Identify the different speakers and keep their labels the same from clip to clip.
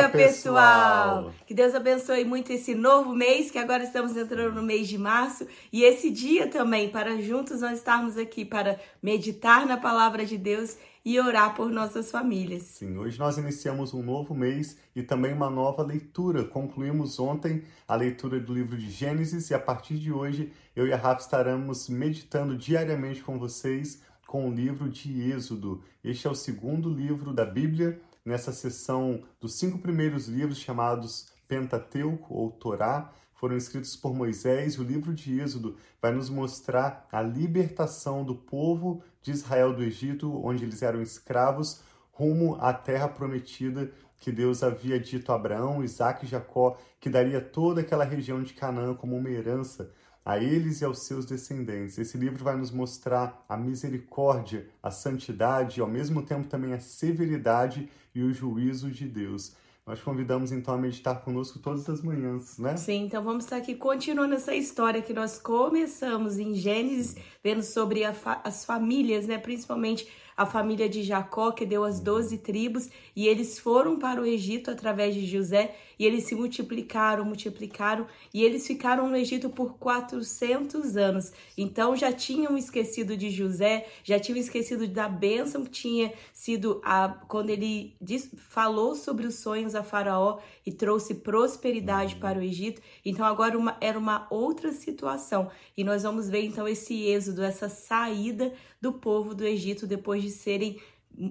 Speaker 1: dia, pessoal. Que Deus abençoe muito esse novo mês, que agora estamos entrando no mês de março, e esse dia também, para juntos nós estarmos aqui para meditar na palavra de Deus e orar por nossas famílias.
Speaker 2: Sim, hoje nós iniciamos um novo mês e também uma nova leitura. Concluímos ontem a leitura do livro de Gênesis e a partir de hoje eu e a Rafa estaremos meditando diariamente com vocês com o livro de Êxodo. Este é o segundo livro da Bíblia, nessa seção dos cinco primeiros livros chamados Pentateuco ou Torá, foram escritos por Moisés, o livro de Êxodo vai nos mostrar a libertação do povo de Israel do Egito, onde eles eram escravos, rumo à terra prometida que Deus havia dito a Abraão, Isaac e Jacó, que daria toda aquela região de Canaã como uma herança a eles e aos seus descendentes. Esse livro vai nos mostrar a misericórdia, a santidade e ao mesmo tempo também a severidade e o juízo de Deus. Nós convidamos então a meditar conosco todas as manhãs, né?
Speaker 1: Sim, então vamos estar aqui continuando essa história que nós começamos em Gênesis, vendo sobre fa as famílias, né? Principalmente a família de Jacó, que deu as doze tribos, e eles foram para o Egito através de José, e eles se multiplicaram, multiplicaram, e eles ficaram no Egito por 400 anos. Então já tinham esquecido de José, já tinham esquecido da bênção que tinha sido a, quando ele diz, falou sobre os sonhos a Faraó e trouxe prosperidade para o Egito. Então agora uma, era uma outra situação. E nós vamos ver então esse êxodo, essa saída do povo do Egito depois de serem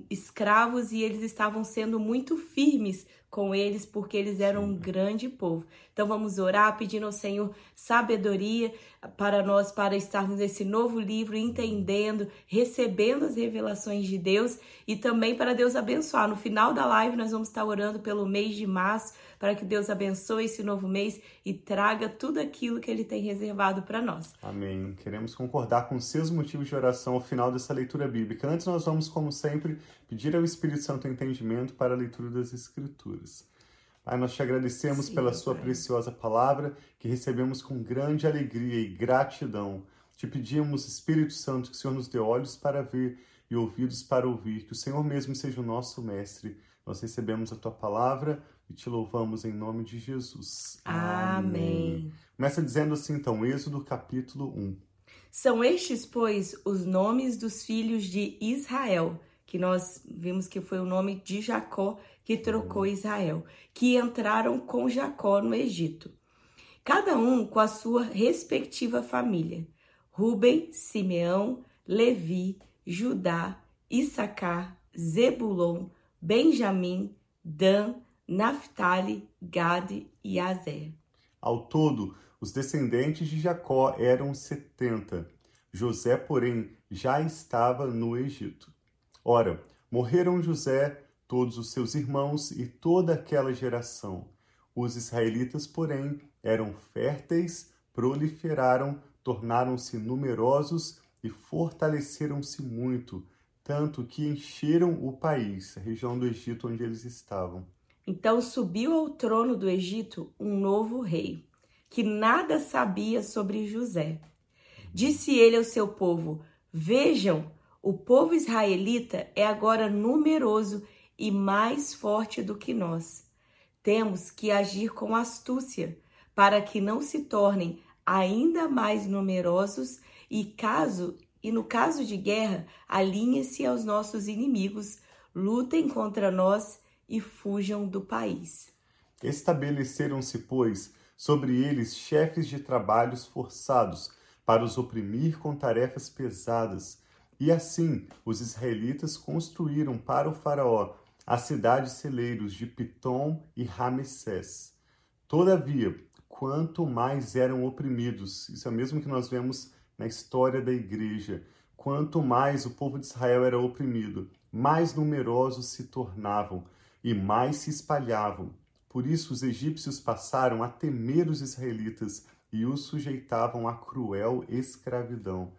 Speaker 1: escravos e eles estavam sendo muito firmes com eles porque eles eram um grande povo. Então vamos orar pedindo ao Senhor sabedoria para nós para estarmos nesse novo livro entendendo, recebendo as revelações de Deus e também para Deus abençoar. No final da live nós vamos estar orando pelo mês de março para que Deus abençoe esse novo mês e traga tudo aquilo que ele tem reservado para nós.
Speaker 2: Amém. Queremos concordar com seus motivos de oração ao final dessa leitura bíblica. Antes nós vamos como sempre pedir ao Espírito Santo entendimento para a leitura das Escrituras. Pai, nós te agradecemos Sim, pela Sua pai. preciosa palavra que recebemos com grande alegria e gratidão. Te pedimos, Espírito Santo, que o Senhor nos dê olhos para ver e ouvidos para ouvir, que o Senhor mesmo seja o nosso mestre. Nós recebemos a Tua palavra e te louvamos em nome de Jesus.
Speaker 1: Amém. Amém.
Speaker 2: Começa dizendo assim, então, Êxodo capítulo 1.
Speaker 1: São estes, pois, os nomes dos filhos de Israel que nós vimos que foi o nome de Jacó que trocou Israel, que entraram com Jacó no Egito. Cada um com a sua respectiva família: Ruben, Simeão, Levi, Judá, Issacar, Zebulon, Benjamim, Dan, Naphtali, Gade e Azer.
Speaker 2: Ao todo, os descendentes de Jacó eram setenta. José, porém, já estava no Egito. Ora, morreram José, todos os seus irmãos e toda aquela geração. Os israelitas, porém, eram férteis, proliferaram, tornaram-se numerosos e fortaleceram-se muito, tanto que encheram o país, a região do Egito onde eles estavam.
Speaker 1: Então subiu ao trono do Egito um novo rei, que nada sabia sobre José. Disse ele ao seu povo: Vejam, o povo israelita é agora numeroso e mais forte do que nós. Temos que agir com astúcia para que não se tornem ainda mais numerosos e caso e no caso de guerra, alinhe-se aos nossos inimigos, lutem contra nós e fujam do país.
Speaker 2: Estabeleceram-se, pois, sobre eles chefes de trabalhos forçados, para os oprimir com tarefas pesadas e assim os israelitas construíram para o faraó as cidades celeiros de Pitom e Ramessés. Todavia, quanto mais eram oprimidos, isso é mesmo que nós vemos na história da igreja, quanto mais o povo de Israel era oprimido, mais numerosos se tornavam e mais se espalhavam. Por isso os egípcios passaram a temer os israelitas e os sujeitavam à cruel escravidão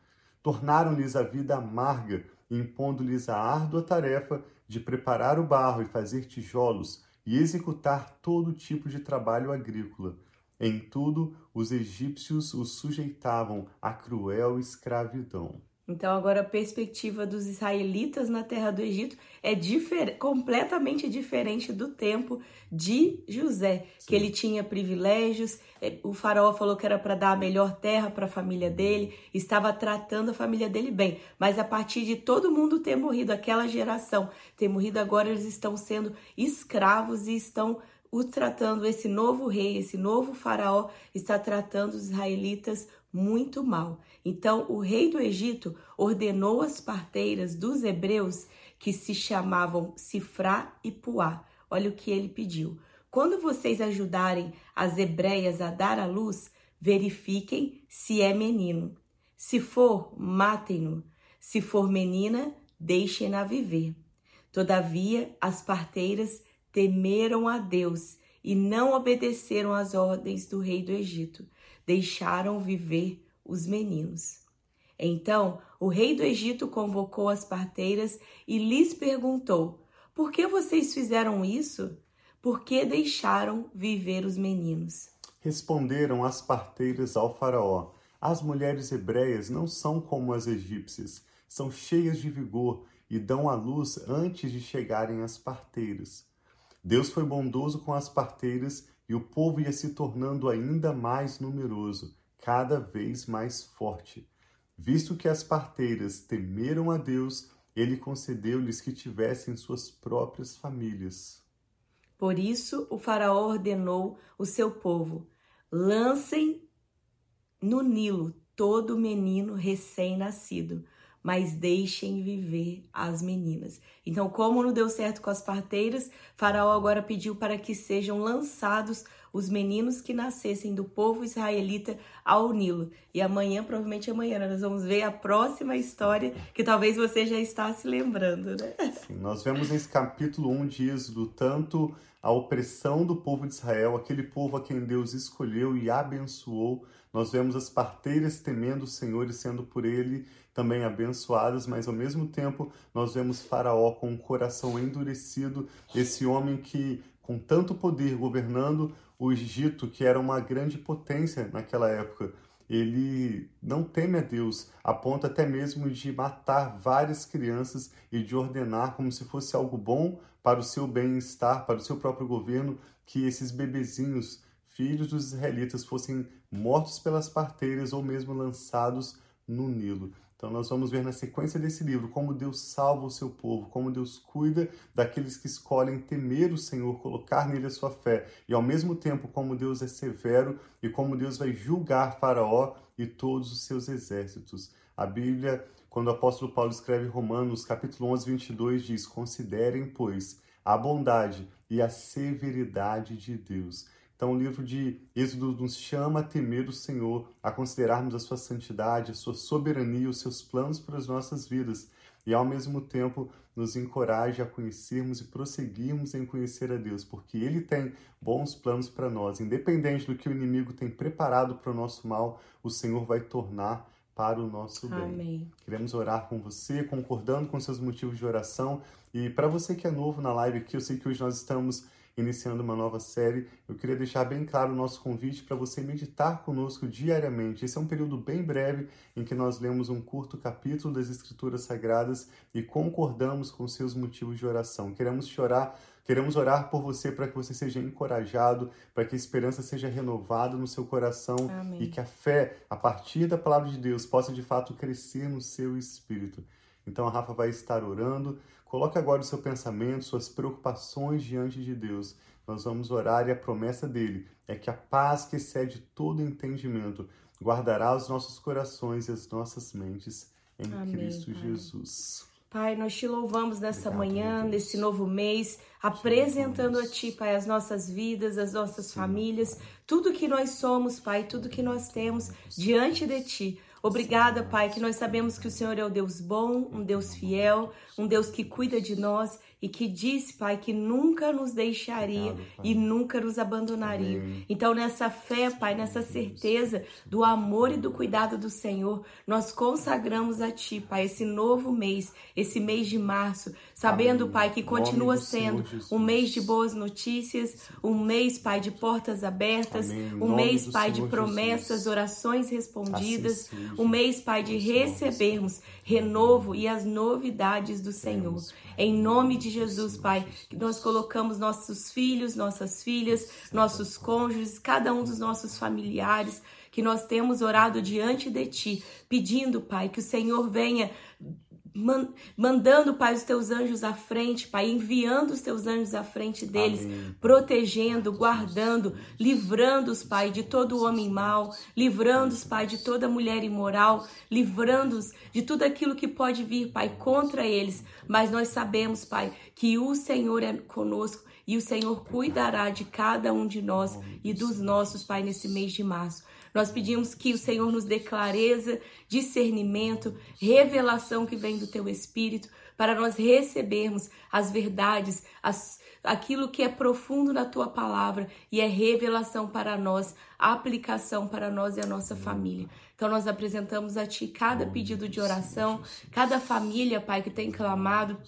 Speaker 2: tornaram-lhes a vida amarga, impondo-lhes a árdua tarefa de preparar o barro e fazer tijolos e executar todo tipo de trabalho agrícola. Em tudo, os egípcios os sujeitavam à cruel escravidão.
Speaker 1: Então, agora a perspectiva dos israelitas na terra do Egito é difer completamente diferente do tempo de José, Sim. que ele tinha privilégios. É, o faraó falou que era para dar a melhor terra para a família dele, estava tratando a família dele bem. Mas a partir de todo mundo ter morrido, aquela geração ter morrido, agora eles estão sendo escravos e estão o tratando, esse novo rei, esse novo faraó, está tratando os israelitas muito mal. Então, o rei do Egito ordenou as parteiras dos hebreus, que se chamavam Sifrá e Puá. Olha o que ele pediu. Quando vocês ajudarem as hebreias a dar à luz, verifiquem se é menino. Se for, matem-no. Se for menina, deixem-na viver. Todavia, as parteiras temeram a Deus e não obedeceram às ordens do rei do Egito deixaram viver os meninos. Então o rei do Egito convocou as parteiras e lhes perguntou: Por que vocês fizeram isso? Por que deixaram viver os meninos?
Speaker 2: Responderam as parteiras ao Faraó: As mulheres hebreias não são como as egípcias, são cheias de vigor e dão à luz antes de chegarem as parteiras. Deus foi bondoso com as parteiras e o povo ia se tornando ainda mais numeroso, cada vez mais forte. Visto que as parteiras temeram a Deus, ele concedeu-lhes que tivessem suas próprias famílias.
Speaker 1: Por isso, o Faraó ordenou o seu povo: lancem no Nilo todo menino recém-nascido, mas deixem viver as meninas. Então, como não deu certo com as parteiras, Faraó agora pediu para que sejam lançados os meninos que nascessem do povo israelita ao Nilo. E amanhã, provavelmente amanhã, nós vamos ver a próxima história que talvez você já está se lembrando, né?
Speaker 2: Sim, nós vemos nesse capítulo 1 de Êxodo tanto a opressão do povo de Israel, aquele povo a quem Deus escolheu e abençoou. Nós vemos as parteiras temendo o Senhor e sendo por ele também abençoadas, mas ao mesmo tempo nós vemos Faraó com um coração endurecido, esse homem que, com tanto poder, governando o Egito, que era uma grande potência naquela época, ele não teme a Deus, a ponto até mesmo de matar várias crianças e de ordenar como se fosse algo bom para o seu bem-estar, para o seu próprio governo, que esses bebezinhos, filhos dos israelitas, fossem mortos pelas parteiras ou mesmo lançados no Nilo. Então, nós vamos ver na sequência desse livro como Deus salva o seu povo, como Deus cuida daqueles que escolhem temer o Senhor, colocar nele a sua fé, e ao mesmo tempo como Deus é severo e como Deus vai julgar Faraó e todos os seus exércitos. A Bíblia, quando o apóstolo Paulo escreve Romanos, capítulo 11, 22, diz: Considerem, pois, a bondade e a severidade de Deus então, o livro de Êxodo nos chama a temer o Senhor, a considerarmos a sua santidade, a sua soberania, os seus planos para as nossas vidas e, ao mesmo tempo, nos encoraja a conhecermos e prosseguirmos em conhecer a Deus, porque Ele tem bons planos para nós. Independente do que o inimigo tem preparado para o nosso mal, o Senhor vai tornar para o nosso bem.
Speaker 1: Amém.
Speaker 2: Queremos orar com você, concordando com seus motivos de oração. E para você que é novo na live aqui, eu sei que hoje nós estamos iniciando uma nova série, eu queria deixar bem claro o nosso convite para você meditar conosco diariamente. Esse é um período bem breve em que nós lemos um curto capítulo das Escrituras Sagradas e concordamos com seus motivos de oração. Queremos chorar Queremos orar por você para que você seja encorajado, para que a esperança seja renovada no seu coração
Speaker 1: Amém.
Speaker 2: e que a fé, a partir da palavra de Deus, possa de fato crescer no seu espírito. Então a Rafa vai estar orando. Coloque agora o seu pensamento, suas preocupações diante de Deus. Nós vamos orar e a promessa dele é que a paz que excede todo entendimento guardará os nossos corações e as nossas mentes em
Speaker 1: Amém,
Speaker 2: Cristo
Speaker 1: Pai.
Speaker 2: Jesus.
Speaker 1: Pai, nós te louvamos nessa
Speaker 2: Obrigado,
Speaker 1: manhã, nesse novo mês, apresentando a. Ti, Pai, as nossas vidas, as nossas
Speaker 2: Sim,
Speaker 1: famílias,
Speaker 2: Pai.
Speaker 1: tudo que nós somos, Pai, tudo que nós temos diante de Ti. Obrigada, Pai, que nós sabemos que o Senhor é o Deus bom, um Deus fiel, um Deus que cuida de nós e que disse, Pai, que nunca nos deixaria
Speaker 2: Obrigado,
Speaker 1: e nunca nos abandonaria.
Speaker 2: Amém.
Speaker 1: Então, nessa fé, Pai, nessa certeza do amor e do cuidado do Senhor, nós consagramos a Ti, Pai, esse novo mês, esse mês de março, sabendo,
Speaker 2: Amém.
Speaker 1: Pai, que continua sendo um mês de boas notícias, um mês, Pai, de portas abertas.
Speaker 2: Em
Speaker 1: um mês, Pai, de promessas,
Speaker 2: Jesus.
Speaker 1: orações respondidas,
Speaker 2: Assim
Speaker 1: um mês, Pai, de recebermos renovo e as novidades do Senhor. Em nome de Jesus, Pai, que nós colocamos nossos filhos, nossas filhas, nossos cônjuges, cada um dos nossos familiares, que nós temos orado diante de Ti, pedindo, Pai, que o Senhor venha mandando, Pai, os teus anjos à frente, Pai, enviando os teus anjos à frente deles,
Speaker 2: Amém.
Speaker 1: protegendo, guardando, livrando-os, Pai, de todo homem mau, livrando-os, Pai, de toda mulher imoral, livrando-os de tudo aquilo que pode vir, Pai, contra eles. Mas nós sabemos, Pai, que o Senhor é conosco e o Senhor cuidará de cada um de nós e dos nossos, Pai, nesse mês de março. Nós pedimos que o Senhor nos dê clareza, discernimento, revelação que vem do teu Espírito, para nós recebermos as verdades, as, aquilo que é profundo na tua palavra e é revelação para nós, aplicação para nós e a nossa família. Então nós apresentamos a ti cada pedido de oração, cada família, Pai, que tem clamado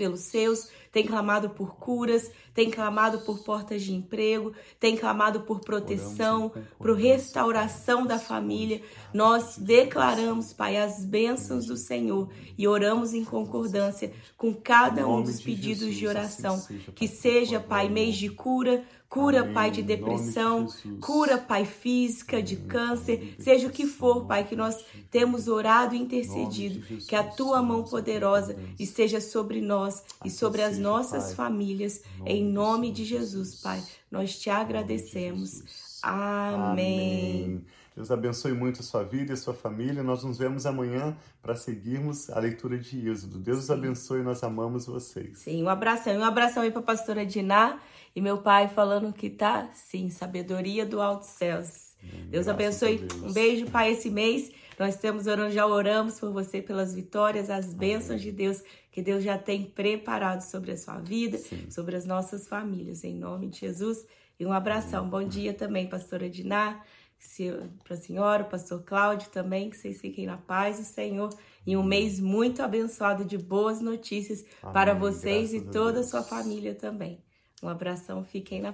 Speaker 1: pelos seus, tem clamado por curas, tem clamado por portas de emprego, tem clamado por proteção, por restauração da família. Nós declaramos, Pai, as bênçãos do Senhor e oramos em concordância com cada um dos pedidos de oração.
Speaker 2: assim seja,
Speaker 1: Que seja, Pai, mês de cura, cura,
Speaker 2: Amém.
Speaker 1: Pai, de
Speaker 2: de
Speaker 1: depressão,
Speaker 2: Jesus.
Speaker 1: cura, Pai, física, de câncer, seja o que for, Pai, que nós temos orado e intercedido, que a tua mão poderosa esteja sobre nós e sobre as nossas famílias, em nome de Jesus. Pai. Nós te agradecemos. Amém.
Speaker 2: Deus abençoe muito a sua vida e a sua família. Nós nos vemos amanhã para seguirmos a leitura de Êxodo. Deus os abençoe, nós amamos vocês.
Speaker 1: Sim, um abração. E um abração aí para a pastora Diná e meu pai falando que tá, sim, sabedoria do alto céus. Deus
Speaker 2: graças
Speaker 1: abençoe.
Speaker 2: Deus.
Speaker 1: Um beijo, pai, esse mês. Nós temos orando, já oramos por você pelas vitórias, as bênçãos de Deus que Deus já tem preparado sobre a sua vida,
Speaker 2: Sim.
Speaker 1: sobre as nossas famílias, em nome de Jesus. E um abração. Bom dia também, pastora Diná, para a senhora, o pastor Cláudio também, que vocês fiquem na paz do Senhor. E um mês muito abençoado de boas notícias para
Speaker 2: Amém.
Speaker 1: vocês e
Speaker 2: Graças a
Speaker 1: toda a sua família também. Um abração, fiquem na